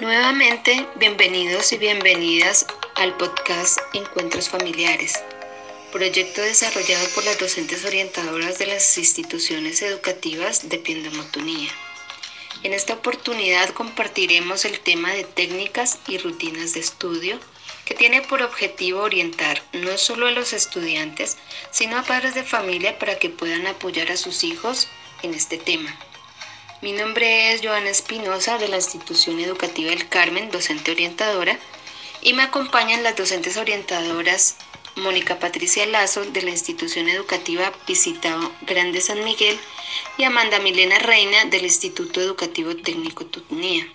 Nuevamente, bienvenidos y bienvenidas al podcast Encuentros Familiares, proyecto desarrollado por las docentes orientadoras de las instituciones educativas de Piendamotunía. En esta oportunidad compartiremos el tema de técnicas y rutinas de estudio que tiene por objetivo orientar no solo a los estudiantes, sino a padres de familia para que puedan apoyar a sus hijos en este tema. Mi nombre es Joana Espinosa de la Institución Educativa El Carmen, docente orientadora, y me acompañan las docentes orientadoras Mónica Patricia Lazo de la Institución Educativa Visitado Grande San Miguel y Amanda Milena Reina del Instituto Educativo Técnico Tutnía.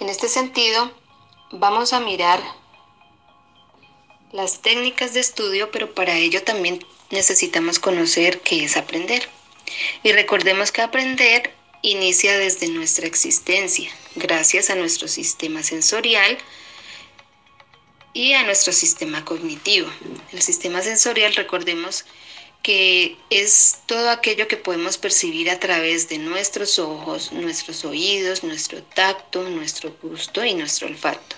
En este sentido, vamos a mirar las técnicas de estudio, pero para ello también necesitamos conocer qué es aprender. Y recordemos que aprender inicia desde nuestra existencia, gracias a nuestro sistema sensorial y a nuestro sistema cognitivo. El sistema sensorial, recordemos que es todo aquello que podemos percibir a través de nuestros ojos, nuestros oídos, nuestro tacto, nuestro gusto y nuestro olfato.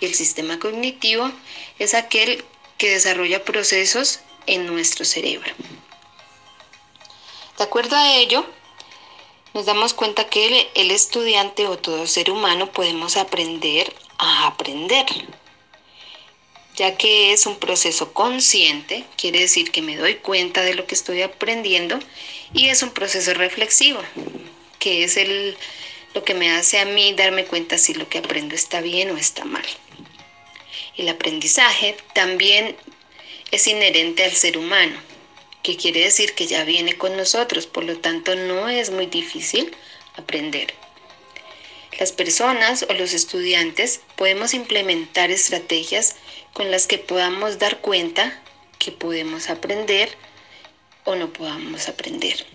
Y el sistema cognitivo es aquel que desarrolla procesos en nuestro cerebro. De acuerdo a ello, nos damos cuenta que el, estudiante o todo ser humano podemos aprender a aprender, ya que es un proceso consciente, quiere decir que me doy cuenta de lo que estoy aprendiendo, y es un proceso reflexivo, que es el, lo que me hace a mí darme cuenta si lo que aprendo está bien o está mal. El aprendizaje también es inherente al ser humano que quiere decir que ya viene con nosotros, por lo tanto no es muy difícil aprender. Las personas o los estudiantes podemos implementar estrategias con las que podamos dar cuenta que podemos aprender o no podamos aprender.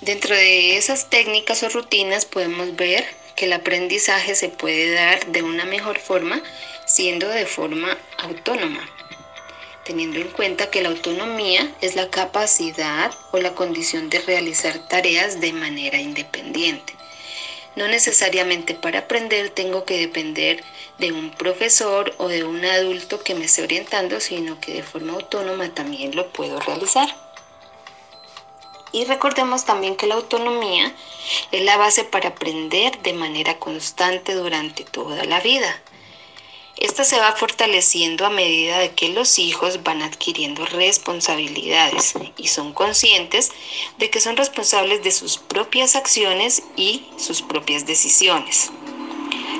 Dentro de esas técnicas o rutinas podemos ver que el aprendizaje se puede dar de una mejor forma siendo de forma autónoma teniendo en cuenta que la autonomía es la capacidad o la condición de realizar tareas de manera independiente. No necesariamente para aprender tengo que depender de un profesor o de un adulto que me esté orientando, sino que de forma autónoma también lo puedo realizar. Y recordemos también que la autonomía es la base para aprender de manera constante durante toda la vida. Esta se va fortaleciendo a medida de que los hijos van adquiriendo responsabilidades y son conscientes de que son responsables de sus propias acciones y sus propias decisiones.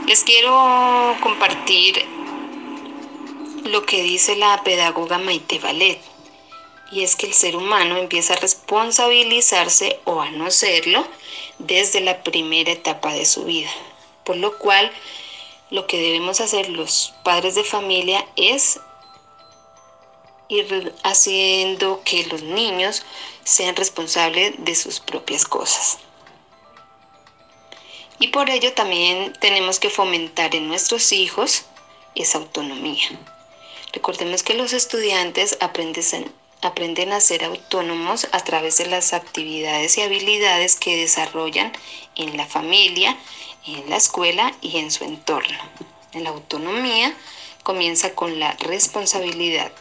Les quiero compartir lo que dice la pedagoga Maite Valet, y es que el ser humano empieza a responsabilizarse o a no serlo desde la primera etapa de su vida, por lo cual lo que debemos hacer los padres de familia es ir haciendo que los niños sean responsables de sus propias cosas. Y por ello también tenemos que fomentar en nuestros hijos esa autonomía. Recordemos que los estudiantes aprenden, aprenden a ser autónomos a través de las actividades y habilidades que desarrollan en la familia, en la escuela y en su entorno. La autonomía comienza con la responsabilidad.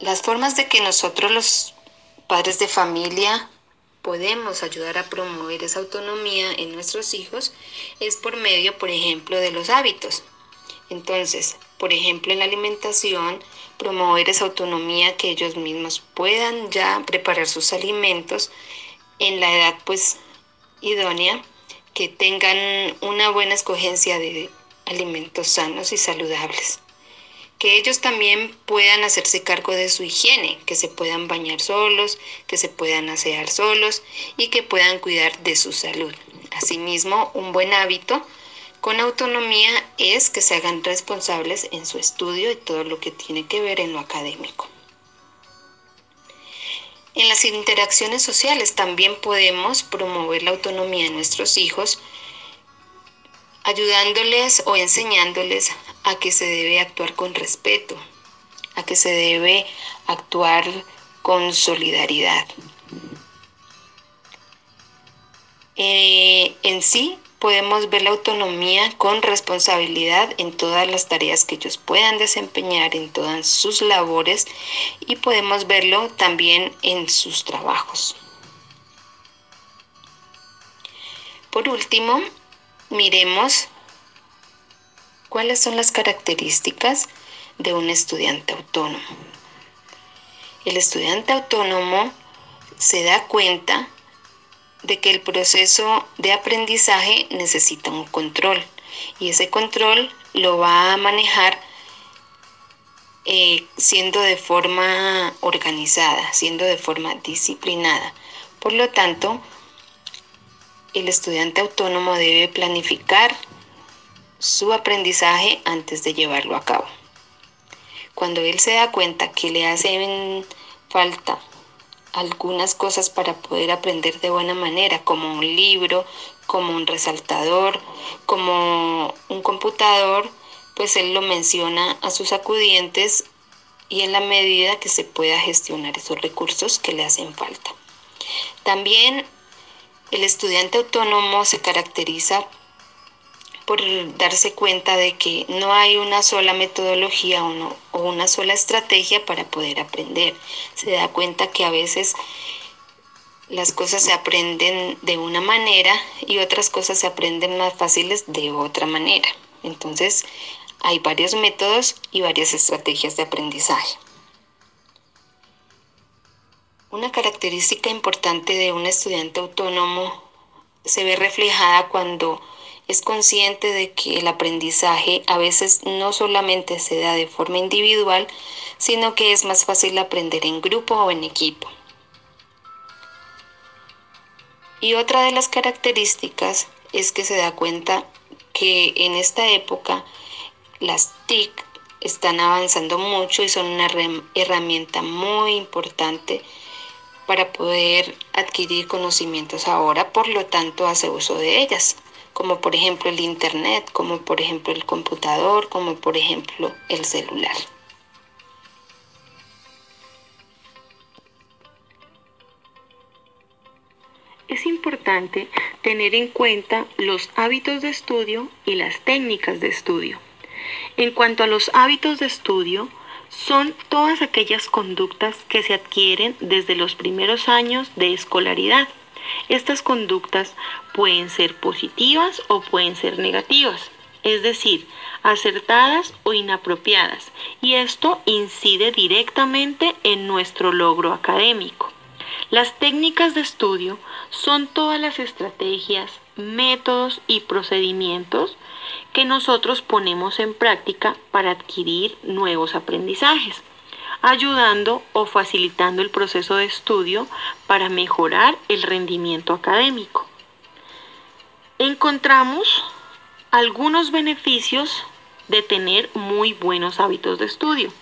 Las formas de que nosotros los padres de familia podemos ayudar a promover esa autonomía en nuestros hijos es por medio, por ejemplo, de los hábitos. Entonces, por ejemplo, en la alimentación, promover esa autonomía que ellos mismos puedan ya preparar sus alimentos en la edad pues idónea, que tengan una buena escogencia de alimentos sanos y saludables. Que ellos también puedan hacerse cargo de su higiene, que se puedan bañar solos, que se puedan asear solos y que puedan cuidar de su salud. Asimismo, un buen hábito con autonomía es que se hagan responsables en su estudio y todo lo que tiene que ver en lo académico. En las interacciones sociales también podemos promover la autonomía de nuestros hijos, ayudándoles o enseñándoles a que se debe actuar con respeto, a que se debe actuar con solidaridad. Eh, en sí, podemos ver la autonomía con responsabilidad en todas las tareas que ellos puedan desempeñar, en todas sus labores y podemos verlo también en sus trabajos. Por último, miremos cuáles son las características de un estudiante autónomo. El estudiante autónomo se da cuenta de que el proceso de aprendizaje necesita un control y ese control lo va a manejar eh, siendo de forma organizada, siendo de forma disciplinada. Por lo tanto, el estudiante autónomo debe planificar su aprendizaje antes de llevarlo a cabo. Cuando él se da cuenta que le hacen falta algunas cosas para poder aprender de buena manera, como un libro, como un resaltador, como un computador, pues él lo menciona a sus acudientes y en la medida que se pueda gestionar esos recursos que le hacen falta. También el estudiante autónomo se caracteriza por darse cuenta de que no hay una sola metodología o, o una sola estrategia para poder aprender. Se da cuenta que a veces las cosas se aprenden de una manera y otras cosas se aprenden más fáciles de otra manera. Entonces, hay varios métodos y varias estrategias de aprendizaje. Una característica importante de un estudiante autónomo se ve reflejada cuando es consciente de que el aprendizaje a veces no solamente se da de forma individual, sino que es más fácil aprender en grupo o en equipo. Y otra de las características es que se da cuenta que en esta época las TIC están avanzando mucho y son una herramienta muy importante para poder adquirir conocimientos ahora, por lo tanto hace uso de ellas como por ejemplo el Internet, como por ejemplo el computador, como por ejemplo el celular. Es importante tener en cuenta los hábitos de estudio y las técnicas de estudio. En cuanto a los hábitos de estudio, son todas aquellas conductas que se adquieren desde los primeros años de escolaridad estas conductas pueden ser positivas o pueden ser negativas, es decir, acertadas o inapropiadas, y esto incide directamente en nuestro logro académico. Las técnicas de estudio son todas las estrategias, métodos y procedimientos que nosotros ponemos en práctica para adquirir nuevos aprendizajes ayudando o facilitando el proceso de estudio para mejorar el rendimiento académico. Encontramos algunos beneficios de tener muy buenos hábitos de estudio.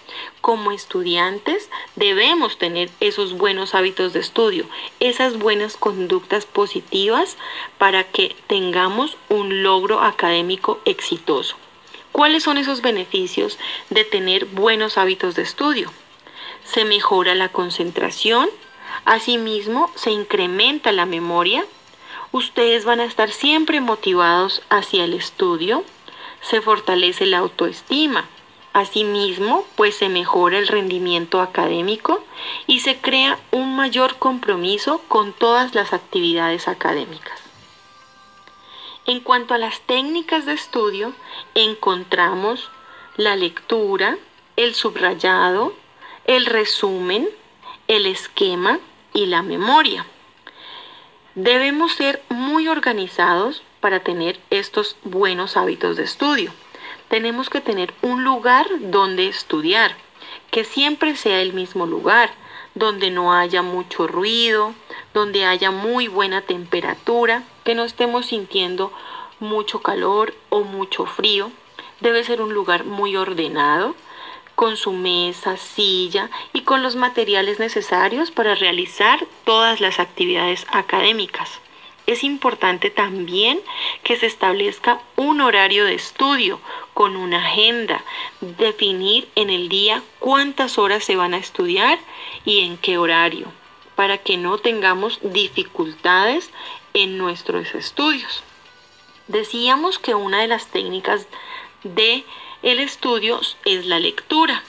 Como estudiantes debemos tener esos buenos hábitos de estudio, esas buenas conductas positivas para que tengamos un logro académico exitoso. ¿Cuáles son esos beneficios de tener buenos hábitos de estudio? Se mejora la concentración, asimismo se incrementa la memoria, ustedes van a estar siempre motivados hacia el estudio, se fortalece la autoestima, asimismo pues se mejora el rendimiento académico y se crea un mayor compromiso con todas las actividades académicas. En cuanto a las técnicas de estudio, encontramos la lectura, el subrayado, el resumen, el esquema y la memoria. Debemos ser muy organizados para tener estos buenos hábitos de estudio. Tenemos que tener un lugar donde estudiar, que siempre sea el mismo lugar, donde no haya mucho ruido, donde haya muy buena temperatura, que no estemos sintiendo mucho calor o mucho frío. Debe ser un lugar muy ordenado, con su mesa, silla y con los materiales necesarios para realizar todas las actividades académicas. Es importante también que se establezca un horario de estudio con una agenda, definir en el día cuántas horas se van a estudiar y en qué horario, para que no tengamos dificultades en nuestros estudios. Decíamos que una de las técnicas de el estudio es la lectura.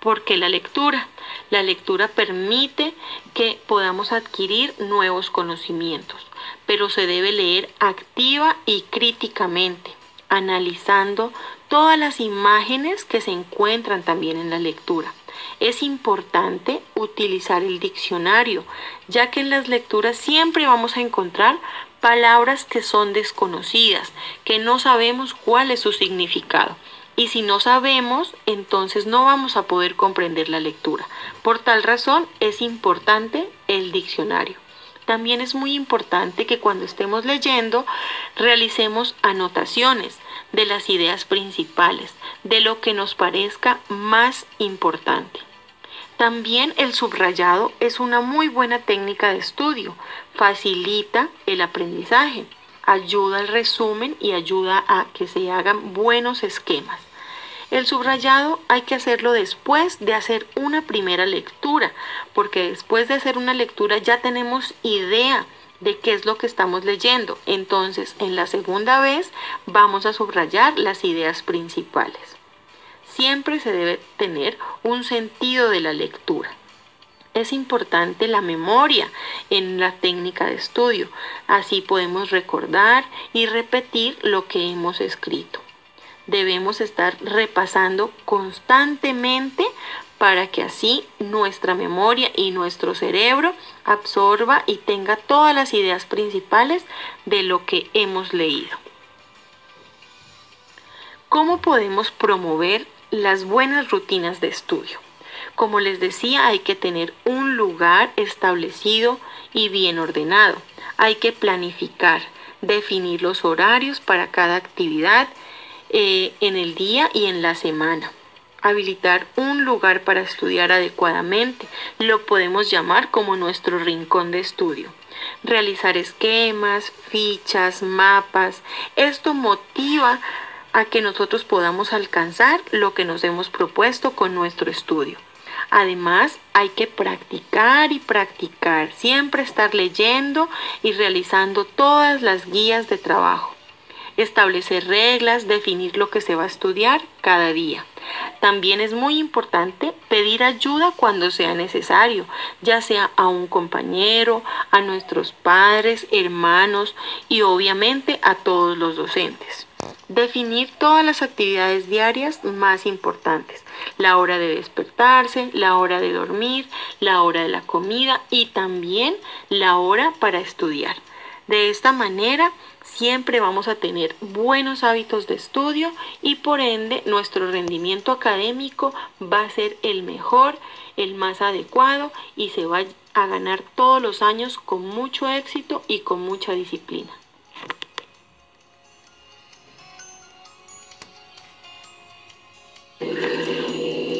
¿Por qué la lectura? La lectura permite que podamos adquirir nuevos conocimientos, pero se debe leer activa y críticamente, analizando todas las imágenes que se encuentran también en la lectura. Es importante utilizar el diccionario, ya que en las lecturas siempre vamos a encontrar palabras que son desconocidas, que no sabemos cuál es su significado. Y si no sabemos, entonces no vamos a poder comprender la lectura. Por tal razón es importante el diccionario. También es muy importante que cuando estemos leyendo realicemos anotaciones de las ideas principales, de lo que nos parezca más importante. También el subrayado es una muy buena técnica de estudio, facilita el aprendizaje, ayuda al resumen y ayuda a que se hagan buenos esquemas. El subrayado hay que hacerlo después de hacer una primera lectura, porque después de hacer una lectura ya tenemos idea de qué es lo que estamos leyendo. Entonces, en la segunda vez vamos a subrayar las ideas principales siempre se debe tener un sentido de la lectura. Es importante la memoria en la técnica de estudio. Así podemos recordar y repetir lo que hemos escrito. Debemos estar repasando constantemente para que así nuestra memoria y nuestro cerebro absorba y tenga todas las ideas principales de lo que hemos leído. ¿Cómo podemos promover las buenas rutinas de estudio. Como les decía, hay que tener un lugar establecido y bien ordenado. Hay que planificar, definir los horarios para cada actividad eh, en el día y en la semana. Habilitar un lugar para estudiar adecuadamente. Lo podemos llamar como nuestro rincón de estudio realizar esquemas, fichas, mapas. Esto motiva a que nosotros podamos alcanzar lo que nos hemos propuesto con nuestro estudio. Además, hay que practicar y practicar, siempre estar leyendo y realizando todas las guías de trabajo. Establecer reglas, definir lo que se va a estudiar cada día. También es muy importante pedir ayuda cuando sea necesario, ya sea a un compañero, a nuestros padres, hermanos y obviamente a todos los docentes. Definir todas las actividades diarias más importantes. La hora de despertarse, la hora de dormir, la hora de la comida y también la hora para estudiar. De esta manera siempre vamos a tener buenos hábitos de estudio y por ende nuestro rendimiento académico va a ser el mejor, el más adecuado y se va a ganar todos los años con mucho éxito y con mucha disciplina.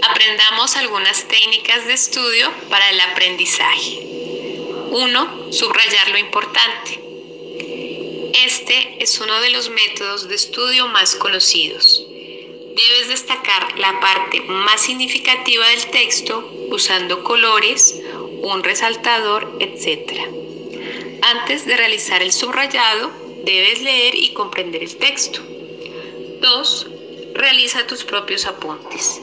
Aprendamos algunas técnicas de estudio para el aprendizaje. 1. Subrayar lo importante. Este es uno de los métodos de estudio más conocidos. Debes destacar la parte más significativa del texto usando colores, un resaltador, etc. Antes de realizar el subrayado, debes leer y comprender el texto. 2. Realiza tus propios apuntes.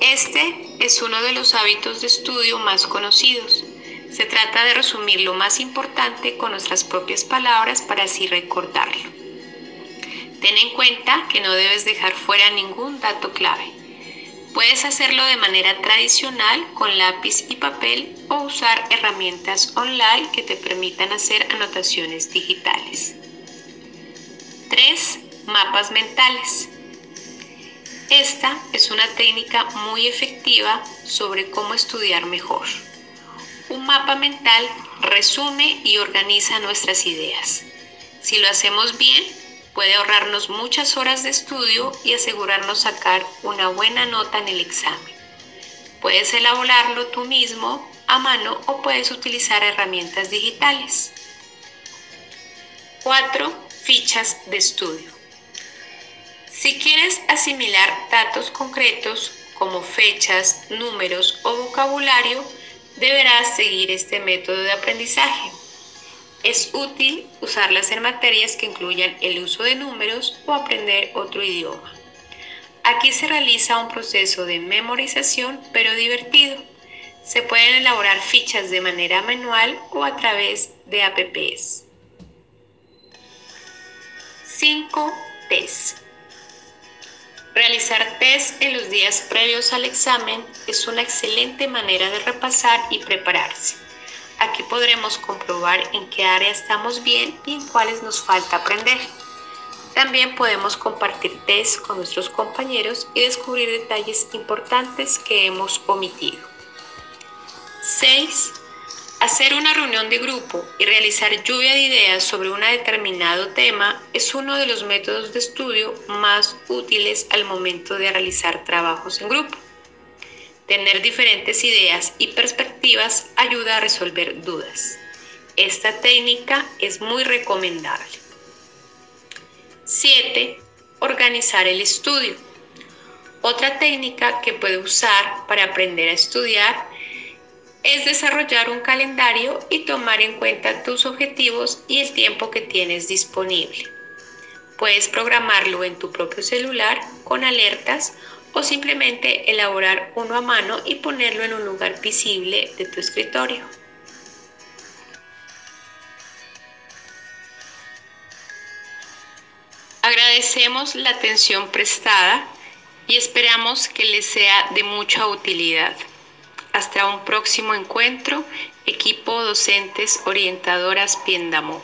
Este es uno de los hábitos de estudio más conocidos. Se trata de resumir lo más importante con nuestras propias palabras para así recordarlo. Ten en cuenta que no debes dejar fuera ningún dato clave. Puedes hacerlo de manera tradicional con lápiz y papel o usar herramientas online que te permitan hacer anotaciones digitales. 3. Mapas mentales. Esta es una técnica muy efectiva sobre cómo estudiar mejor. Un mapa mental resume y organiza nuestras ideas. Si lo hacemos bien, puede ahorrarnos muchas horas de estudio y asegurarnos sacar una buena nota en el examen. Puedes elaborarlo tú mismo a mano o puedes utilizar herramientas digitales. 4. Fichas de estudio. Si quieres asimilar datos concretos como fechas, números o vocabulario, deberás seguir este método de aprendizaje. Es útil usarlas en materias que incluyan el uso de números o aprender otro idioma. Aquí se realiza un proceso de memorización pero divertido. Se pueden elaborar fichas de manera manual o a través de apps. 5. Test. Realizar test en los días previos al examen es una excelente manera de repasar y prepararse. Aquí podremos comprobar en qué área estamos bien y en cuáles nos falta aprender. También podemos compartir test con nuestros compañeros y descubrir detalles importantes que hemos omitido. 6. Hacer una reunión de grupo y realizar lluvia de ideas sobre un determinado tema es uno de los métodos de estudio más útiles al momento de realizar trabajos en grupo. Tener diferentes ideas y perspectivas ayuda a resolver dudas. Esta técnica es muy recomendable. 7. Organizar el estudio. Otra técnica que puede usar para aprender a estudiar es desarrollar un calendario y tomar en cuenta tus objetivos y el tiempo que tienes disponible. Puedes programarlo en tu propio celular con alertas o simplemente elaborar uno a mano y ponerlo en un lugar visible de tu escritorio. Agradecemos la atención prestada y esperamos que les sea de mucha utilidad. Hasta un próximo encuentro, equipo docentes orientadoras Piendamo.